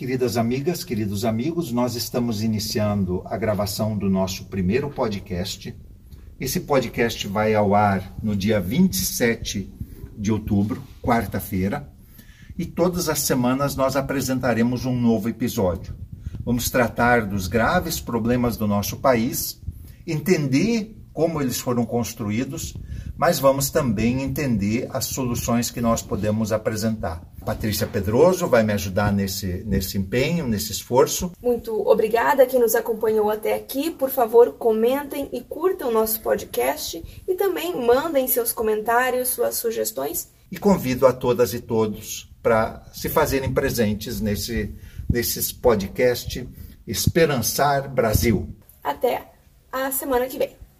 Queridas amigas, queridos amigos, nós estamos iniciando a gravação do nosso primeiro podcast. Esse podcast vai ao ar no dia 27 de outubro, quarta-feira, e todas as semanas nós apresentaremos um novo episódio. Vamos tratar dos graves problemas do nosso país, entender como eles foram construídos, mas vamos também entender as soluções que nós podemos apresentar. Patrícia Pedroso vai me ajudar nesse, nesse empenho, nesse esforço. Muito obrigada quem nos acompanhou até aqui. Por favor, comentem e curtam nosso podcast e também mandem seus comentários, suas sugestões. E convido a todas e todos para se fazerem presentes nesse nesses podcast Esperançar Brasil. Até a semana que vem.